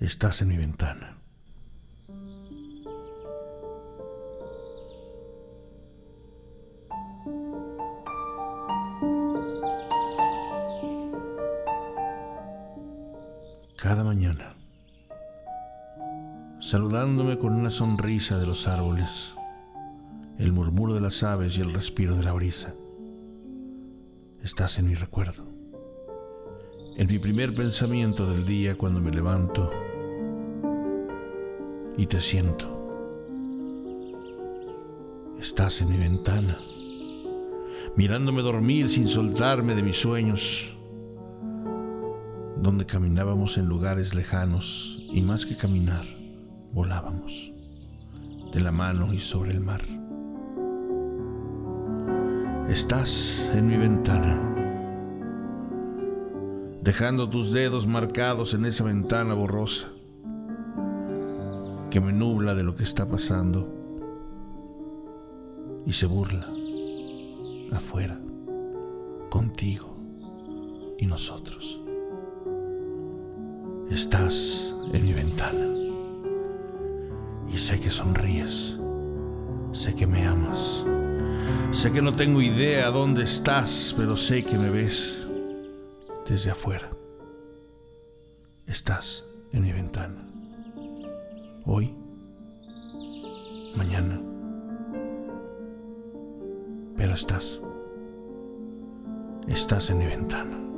Estás en mi ventana. Cada mañana, saludándome con una sonrisa de los árboles, el murmuro de las aves y el respiro de la brisa, estás en mi recuerdo, en mi primer pensamiento del día cuando me levanto y te siento. Estás en mi ventana, mirándome dormir sin soltarme de mis sueños, donde caminábamos en lugares lejanos y más que caminar, volábamos de la mano y sobre el mar. Estás en mi ventana, dejando tus dedos marcados en esa ventana borrosa que me nubla de lo que está pasando y se burla afuera, contigo y nosotros. Estás en mi ventana y sé que sonríes, sé que me amas, sé que no tengo idea dónde estás, pero sé que me ves desde afuera. Estás en mi ventana hoy, mañana. Pero estás, estás en mi ventana.